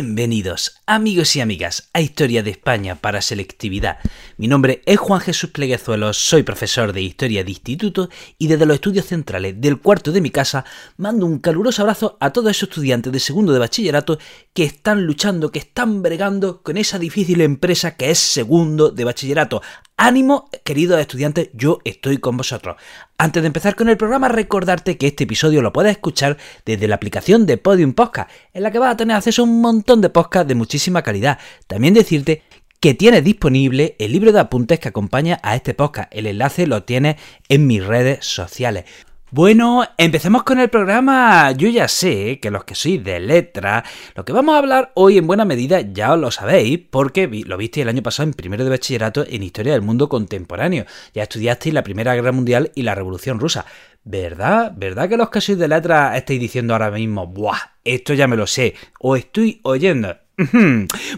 Bienvenidos, amigos y amigas, a Historia de España para Selectividad. Mi nombre es Juan Jesús Pleguezuelos, soy profesor de Historia de Instituto y desde los estudios centrales del cuarto de mi casa mando un caluroso abrazo a todos esos estudiantes de segundo de bachillerato que están luchando, que están bregando con esa difícil empresa que es segundo de bachillerato. Ánimo, queridos estudiantes, yo estoy con vosotros. Antes de empezar con el programa, recordarte que este episodio lo puedes escuchar desde la aplicación de Podium Podcast, en la que vas a tener acceso a un montón de podcasts de muchísima calidad. También decirte que tienes disponible el libro de apuntes que acompaña a este podcast. El enlace lo tienes en mis redes sociales. Bueno, empecemos con el programa. Yo ya sé que los que sois de letra, lo que vamos a hablar hoy en buena medida ya os lo sabéis, porque lo visteis el año pasado en primero de bachillerato en Historia del Mundo Contemporáneo. Ya estudiasteis la Primera Guerra Mundial y la Revolución Rusa. ¿Verdad? ¿Verdad que los que sois de letra estáis diciendo ahora mismo, ¡buah! Esto ya me lo sé, o estoy oyendo.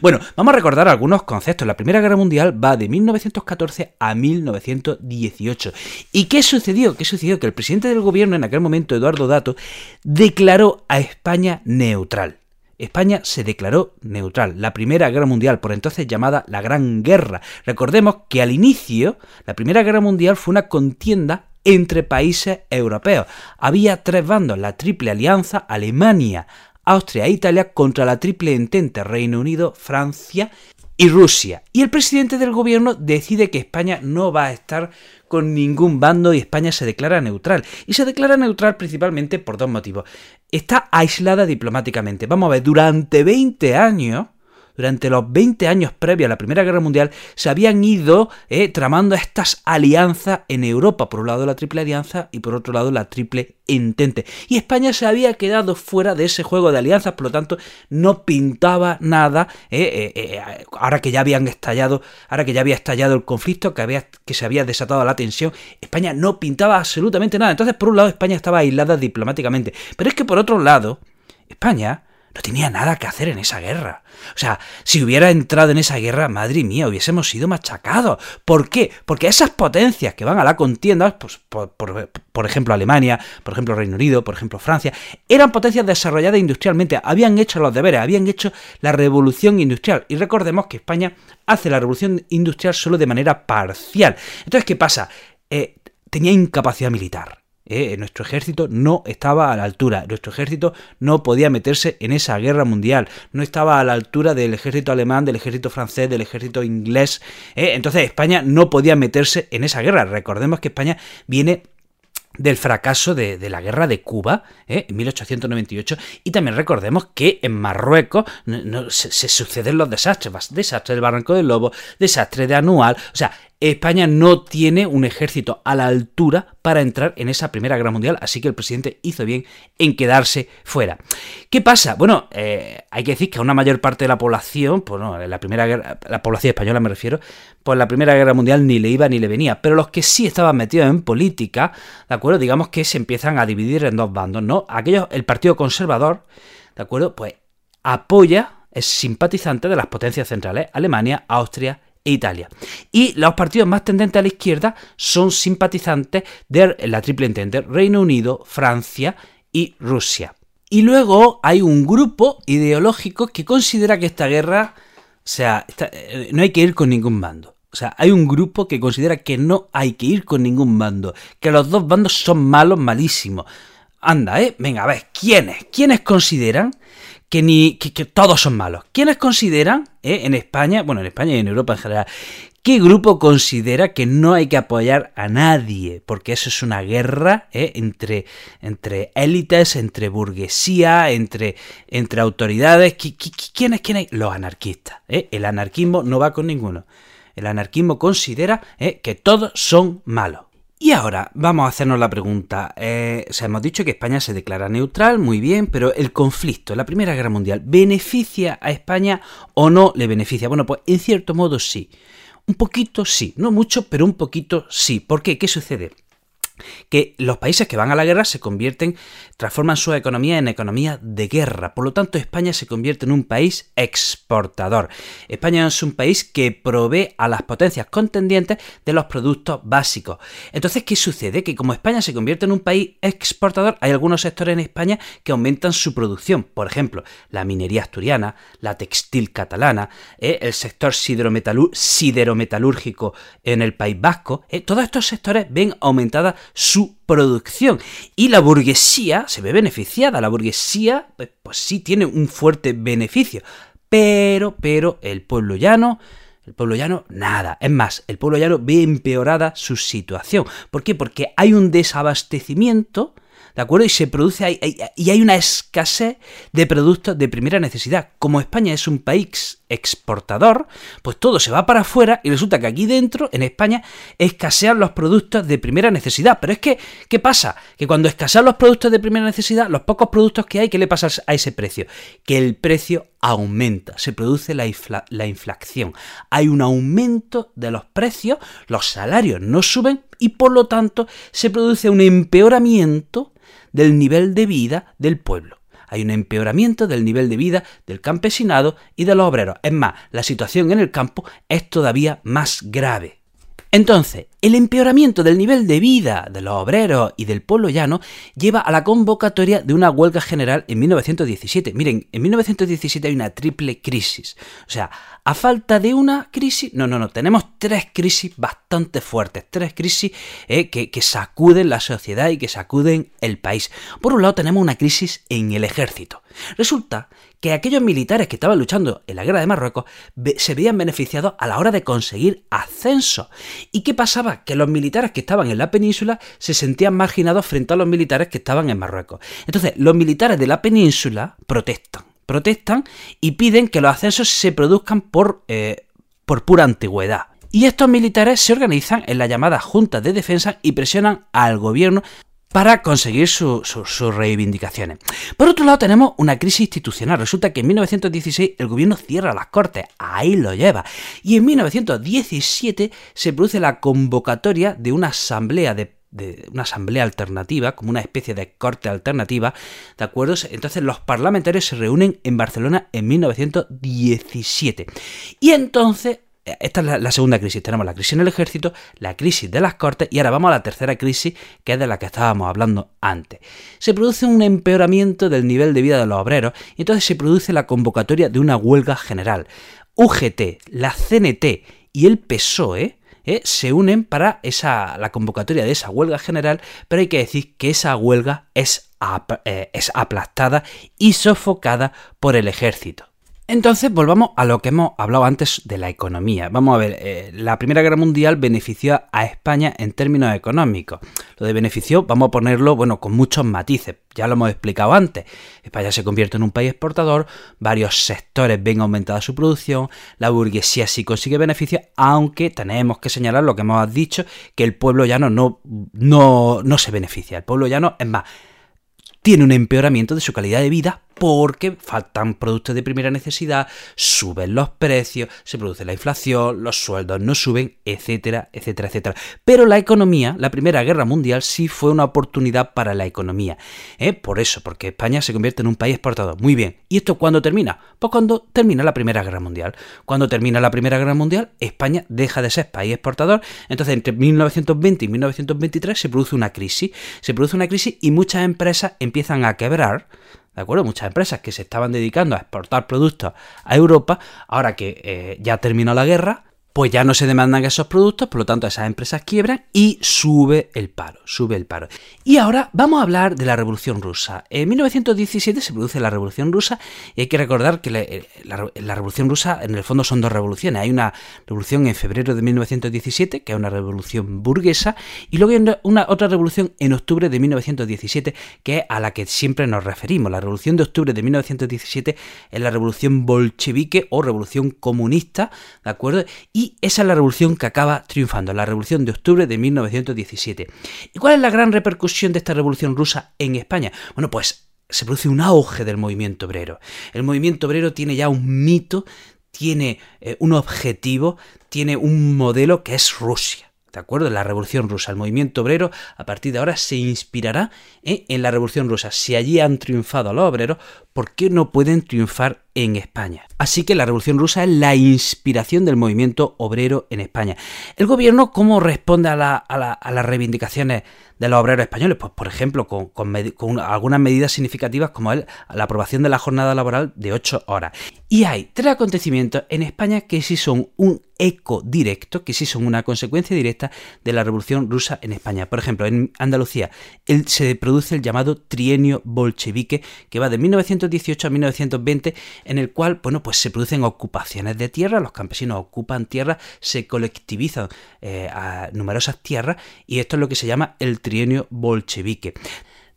Bueno, vamos a recordar algunos conceptos. La Primera Guerra Mundial va de 1914 a 1918. ¿Y qué sucedió? ¿Qué sucedió? Que el presidente del gobierno en aquel momento, Eduardo Dato, declaró a España neutral. España se declaró neutral. La Primera Guerra Mundial, por entonces llamada la Gran Guerra. Recordemos que al inicio, la Primera Guerra Mundial fue una contienda entre países europeos. Había tres bandos, la Triple Alianza, Alemania, Austria e Italia contra la triple entente Reino Unido, Francia y Rusia. Y el presidente del gobierno decide que España no va a estar con ningún bando y España se declara neutral. Y se declara neutral principalmente por dos motivos. Está aislada diplomáticamente. Vamos a ver, durante 20 años durante los 20 años previos a la Primera Guerra Mundial, se habían ido eh, tramando estas alianzas en Europa. Por un lado la Triple Alianza y por otro lado la Triple Entente. Y España se había quedado fuera de ese juego de alianzas, por lo tanto no pintaba nada. Eh, eh, ahora que ya habían estallado, ahora que ya había estallado el conflicto, que, había, que se había desatado la tensión, España no pintaba absolutamente nada. Entonces, por un lado, España estaba aislada diplomáticamente. Pero es que por otro lado, España no tenía nada que hacer en esa guerra. O sea, si hubiera entrado en esa guerra, madre mía, hubiésemos sido machacados. ¿Por qué? Porque esas potencias que van a la contienda, pues, por, ejemplo Alemania, por ejemplo Reino Unido, por ejemplo Francia, eran potencias desarrolladas industrialmente, habían hecho los deberes, habían hecho la revolución industrial. Y recordemos que España hace la revolución industrial solo de manera parcial. Entonces, ¿qué pasa? Eh, tenía incapacidad militar. Eh, nuestro ejército no estaba a la altura, nuestro ejército no podía meterse en esa guerra mundial, no estaba a la altura del ejército alemán, del ejército francés, del ejército inglés, eh, entonces España no podía meterse en esa guerra. Recordemos que España viene del fracaso de, la guerra de Cuba eh, en 1898 y también recordemos que en Marruecos se, se, suceden los desastres, desastre del Barranco del Lobo, desastre de Anual, o sea, España no tiene un ejército a la altura para entrar en esa Primera Guerra Mundial, así que el presidente hizo bien en quedarse fuera. ¿Qué pasa? Bueno, eh, hay que decir que a una mayor parte de la población, pues no, la Primera Guerra, la población española me refiero, pues la Primera Guerra Mundial ni le iba ni le venía, pero los que sí estaban metidos en política, ¿de acuerdo? Digamos que se empiezan a dividir en dos bandos, ¿no? Aquellos, el Partido Conservador, ¿de acuerdo? Pues apoya, es simpatizante de las potencias centrales, Alemania, Austria e Italia. Y los partidos más tendentes a la izquierda son simpatizantes de la Triple Entente, Reino Unido, Francia y Rusia. Y luego hay un grupo ideológico que considera que esta guerra, o sea, eh, no hay que ir con ningún bando. O sea, hay un grupo que considera que no hay que ir con ningún bando, que los dos bandos son malos, malísimos. Anda, ¿eh? Venga, a ver, ¿quiénes? ¿Quiénes consideran que, ni, que, todos son malos. ¿Quiénes consideran, eh, en España, bueno, en España y en Europa en general, ¿Qué grupo considera que no hay que apoyar a nadie? Porque eso es una guerra eh, entre, entre élites, entre burguesía, entre, entre autoridades. ¿Quiénes? ¿Quiénes? Los anarquistas. Eh. El anarquismo no va con ninguno. El anarquismo considera que todos son malos. Y ahora vamos a hacernos la pregunta. Eh, o sea, hemos dicho que España se declara neutral, muy bien, pero el conflicto, la Primera Guerra Mundial, ¿beneficia a España o no le beneficia? Bueno, pues en cierto modo sí. Un poquito sí, no mucho, pero un poquito sí. ¿Por qué? ¿Qué sucede? Que los países que van a la guerra se convierten, transforman su economía en economía de guerra. Por lo tanto, España se convierte en un país exportador. España es un país que provee a las potencias contendientes de los productos básicos. Entonces, ¿qué sucede? Que como España se convierte en un país exportador, hay algunos sectores en España que aumentan su producción. Por ejemplo, la minería asturiana, la textil catalana, eh, el sector siderometalúrgico en el País Vasco. Eh, todos estos sectores ven aumentada su producción. Y la burguesía se ve beneficiada. La burguesía, pues, pues, sí tiene un fuerte beneficio. Pero, pero, el pueblo llano, el pueblo llano, nada. Es más, el pueblo llano ve empeorada su situación. ¿Por qué? Porque hay un desabastecimiento ¿de acuerdo? Y se produce, y hay una escasez de productos de primera necesidad. Como España es un país exportador, pues todo se va para afuera y resulta que aquí dentro, en España, escasean los productos de primera necesidad. Pero es que, ¿qué pasa? Que cuando escasean los productos de primera necesidad, los pocos productos que hay, ¿qué le pasa a ese precio? Que el precio aumenta, se produce la, la inflación. Hay un aumento de los precios, los salarios no suben y por lo tanto se produce un empeoramiento del nivel de vida del pueblo. Hay un empeoramiento del nivel de vida del campesinado y de los obreros. Es más, la situación en el campo es todavía más grave. Entonces, el empeoramiento del nivel de vida de los obreros y del pueblo llano lleva a la convocatoria de una huelga general en 1917. Miren, en 1917 hay una triple crisis. O sea, a falta de una crisis, no, no, no, tenemos tres crisis bastante fuertes, tres crisis eh, que, que sacuden la sociedad y que sacuden el país. Por un lado tenemos una crisis en el ejército. Resulta que aquellos militares que estaban luchando en la guerra de Marruecos se veían beneficiados a la hora de conseguir ascenso. ¿Y qué pasaba? Que los militares que estaban en la península se sentían marginados frente a los militares que estaban en Marruecos. Entonces, los militares de la península protestan, protestan y piden que los ascensos se produzcan por, eh, por pura antigüedad. Y estos militares se organizan en la llamada Junta de Defensa y presionan al gobierno para conseguir sus reivindicaciones. Por otro lado, tenemos una crisis institucional. Resulta que en 1916 el gobierno cierra las cortes, ahí lo lleva. Y en 1917 se produce la convocatoria de una asamblea de una asamblea alternativa, como una especie de corte alternativa, ¿de acuerdo? Entonces los parlamentarios se reúnen en Barcelona en 1917. Y entonces esta es la, segunda crisis. Tenemos la crisis en el ejército, la crisis de las cortes y ahora vamos a la tercera crisis, que es de la que estábamos hablando antes. Se produce un empeoramiento del nivel de vida de los obreros y entonces se produce la convocatoria de una huelga general. UGT, la CNT y el PSOE eh, se unen para esa, la convocatoria de esa huelga general, pero hay que decir que esa huelga es, eh, es aplastada y sofocada por el ejército. Entonces volvamos a lo que hemos hablado antes de la economía. Vamos a ver, eh, la Primera Guerra Mundial benefició a España en términos económicos. Lo de beneficio vamos a ponerlo, bueno, con muchos matices. Ya lo hemos explicado antes. España se convierte en un país exportador, varios sectores ven aumentada su producción, la burguesía sí consigue beneficios, aunque tenemos que señalar lo que hemos dicho, que el pueblo llano no, no, no se beneficia. El pueblo llano, es más, tiene un empeoramiento de su calidad de vida porque faltan productos de primera necesidad, suben los precios, se produce la inflación, los sueldos no suben, etcétera, etcétera, etcétera. Pero la economía, la Primera Guerra Mundial sí fue una oportunidad para la economía. ¿eh? Por eso, porque España se convierte en un país exportador. Muy bien. ¿Y esto cuándo termina? Pues cuando termina la Primera Guerra Mundial. Cuando termina la Primera Guerra Mundial, España deja de ser país exportador. Entonces, entre 1920 y 1923 se produce una crisis. Se produce una crisis y muchas empresas empiezan a quebrar ¿De acuerdo? Muchas empresas que se estaban dedicando a exportar productos a Europa, ahora que eh, ya terminó la guerra, pues ya no se demandan esos productos, por lo tanto esas empresas quiebran y sube el paro, sube el paro. Y ahora vamos a hablar de la Revolución Rusa. En 1917 se produce la Revolución Rusa y hay que recordar que eh, la, Revolución Rusa en el fondo son dos revoluciones. Hay una revolución en febrero de 1917, que es una revolución burguesa, y luego hay una, otra revolución en octubre de 1917, que es a la que siempre nos referimos. La Revolución de octubre de 1917 es la Revolución bolchevique o Revolución comunista, ¿de acuerdo? Y esa es la revolución que acaba triunfando, la revolución de octubre de 1917. ¿Y cuál es la gran repercusión de esta revolución rusa en España? Bueno, pues se produce un auge del movimiento obrero. El movimiento obrero tiene ya un mito tiene eh, un objetivo, tiene un modelo que es Rusia. ¿De acuerdo? La Revolución Rusa. El movimiento obrero a partir de ahora se inspirará ¿eh? en la Revolución Rusa. Si allí han triunfado los obreros, ¿por qué no pueden triunfar en España? Así que la Revolución Rusa es la inspiración del movimiento obrero en España. ¿El gobierno cómo responde a, las reivindicaciones de los obreros españoles? Pues, por ejemplo, con, algunas medidas significativas como la aprobación de la jornada laboral de 8 horas. Y hay tres acontecimientos en España que sí son un eco directo, que sí son una consecuencia directa de la Revolución Rusa en España. Por ejemplo, en Andalucía se produce el llamado trienio bolchevique, que va de 1918 a 1920, en el cual, bueno, pues se producen ocupaciones de tierra, los campesinos ocupan tierra, se colectivizan eh, numerosas tierras, y esto es lo que se llama el trienio bolchevique.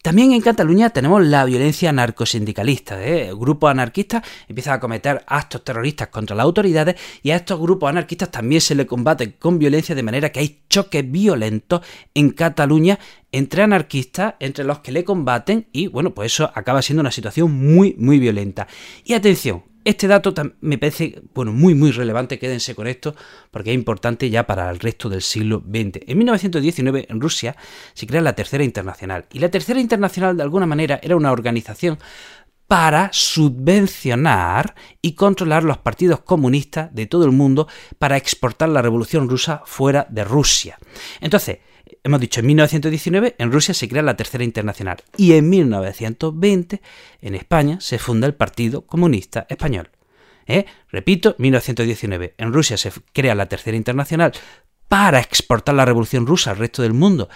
También en Cataluña tenemos la violencia narcosindicalista. ¿eh? Grupos anarquistas empiezan a cometer actos terroristas contra las autoridades y a estos grupos anarquistas también se les combate con violencia de manera que hay choques violentos en Cataluña entre anarquistas, entre los que le combaten y bueno, pues eso acaba siendo una situación muy, muy violenta. Y atención, este dato me parece bueno, muy muy relevante, quédense con esto, porque es importante ya para el resto del siglo XX. En 1919 en Rusia se crea la Tercera Internacional, y la Tercera Internacional de alguna manera era una organización para subvencionar y controlar los partidos comunistas de todo el mundo para exportar la revolución rusa fuera de Rusia. Entonces, hemos dicho, en 1919 en Rusia se crea la Tercera Internacional y en 1920 en España se funda el Partido Comunista Español. ¿Eh? Repito, 1919 en Rusia se crea la Tercera Internacional para exportar la Revolución Rusa al resto del mundo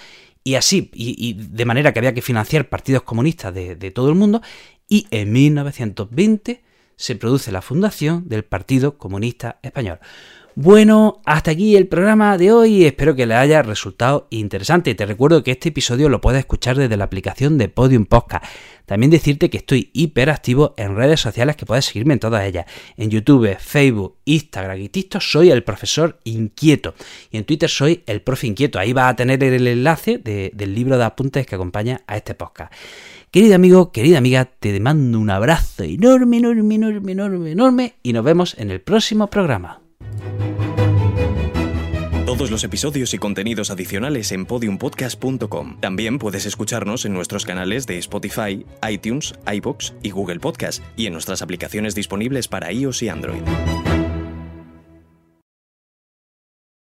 y así, y, de manera que había que financiar partidos comunistas de, de todo el mundo y en 1920 se produce la fundación del Partido Comunista Español. Bueno, hasta aquí el programa de hoy. Espero que les haya resultado interesante. Te recuerdo que este episodio lo puedes escuchar desde la aplicación de Podium Podcast. También decirte que estoy hiperactivo en redes sociales que puedes seguirme en todas ellas. En YouTube, Facebook, Instagram y TikTok soy el profesor inquieto. Y en Twitter soy el profe inquieto. Ahí vas a tener el enlace del libro de apuntes que acompaña a este podcast. Querido amigo, querida amiga, te mando un abrazo enorme, enorme, enorme, enorme, enorme y nos vemos en el próximo programa. Todos los episodios y contenidos adicionales en podiumpodcast.com. También puedes escucharnos en nuestros canales de Spotify, iTunes, iBox y Google Podcast y en nuestras aplicaciones disponibles para iOS y Android.